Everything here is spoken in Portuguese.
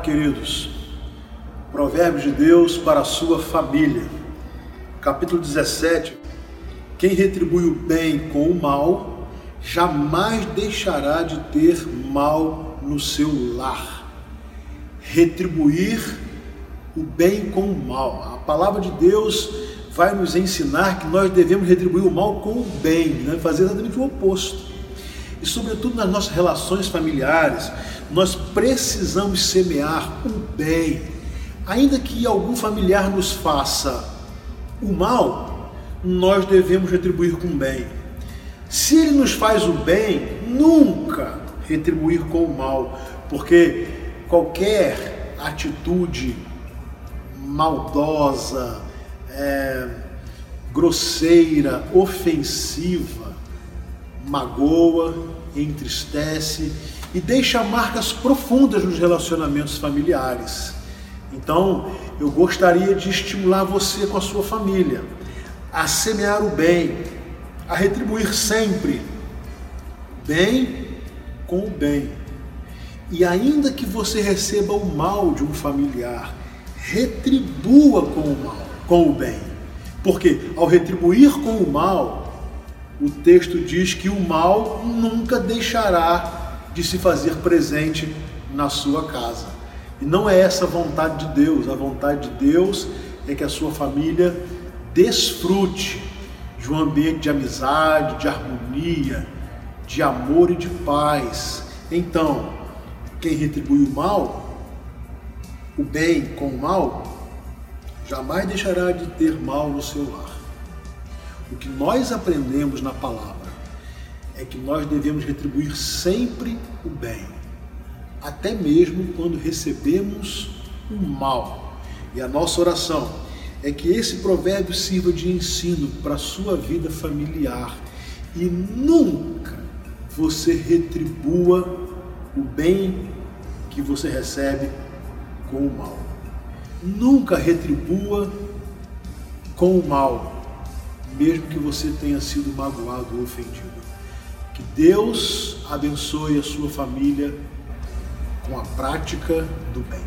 queridos. Provérbios de Deus para a sua família. Capítulo 17. Quem retribui o bem com o mal, jamais deixará de ter mal no seu lar. Retribuir o bem com o mal. A palavra de Deus vai nos ensinar que nós devemos retribuir o mal com o bem, né? fazer exatamente o oposto. E, sobretudo, nas nossas relações familiares, nós precisamos semear o bem. Ainda que algum familiar nos faça o mal, nós devemos retribuir com o bem. Se ele nos faz o bem, nunca retribuir com o mal, porque qualquer atitude maldosa, é, grosseira, ofensiva, magoa, entristece e deixa marcas profundas nos relacionamentos familiares. Então, eu gostaria de estimular você com a sua família a semear o bem, a retribuir sempre bem com o bem. E ainda que você receba o mal de um familiar, retribua com o mal, com o bem. Porque ao retribuir com o mal, o texto diz que o mal nunca deixará de se fazer presente na sua casa. E não é essa a vontade de Deus. A vontade de Deus é que a sua família desfrute de um ambiente de amizade, de harmonia, de amor e de paz. Então, quem retribui o mal, o bem com o mal, jamais deixará de ter mal no seu lar. O que nós aprendemos na palavra é que nós devemos retribuir sempre o bem, até mesmo quando recebemos o mal. E a nossa oração é que esse provérbio sirva de ensino para a sua vida familiar e nunca você retribua o bem que você recebe com o mal. Nunca retribua com o mal, mesmo que você tenha sido magoado ou ofendido. Que Deus abençoe a sua família com a prática do bem.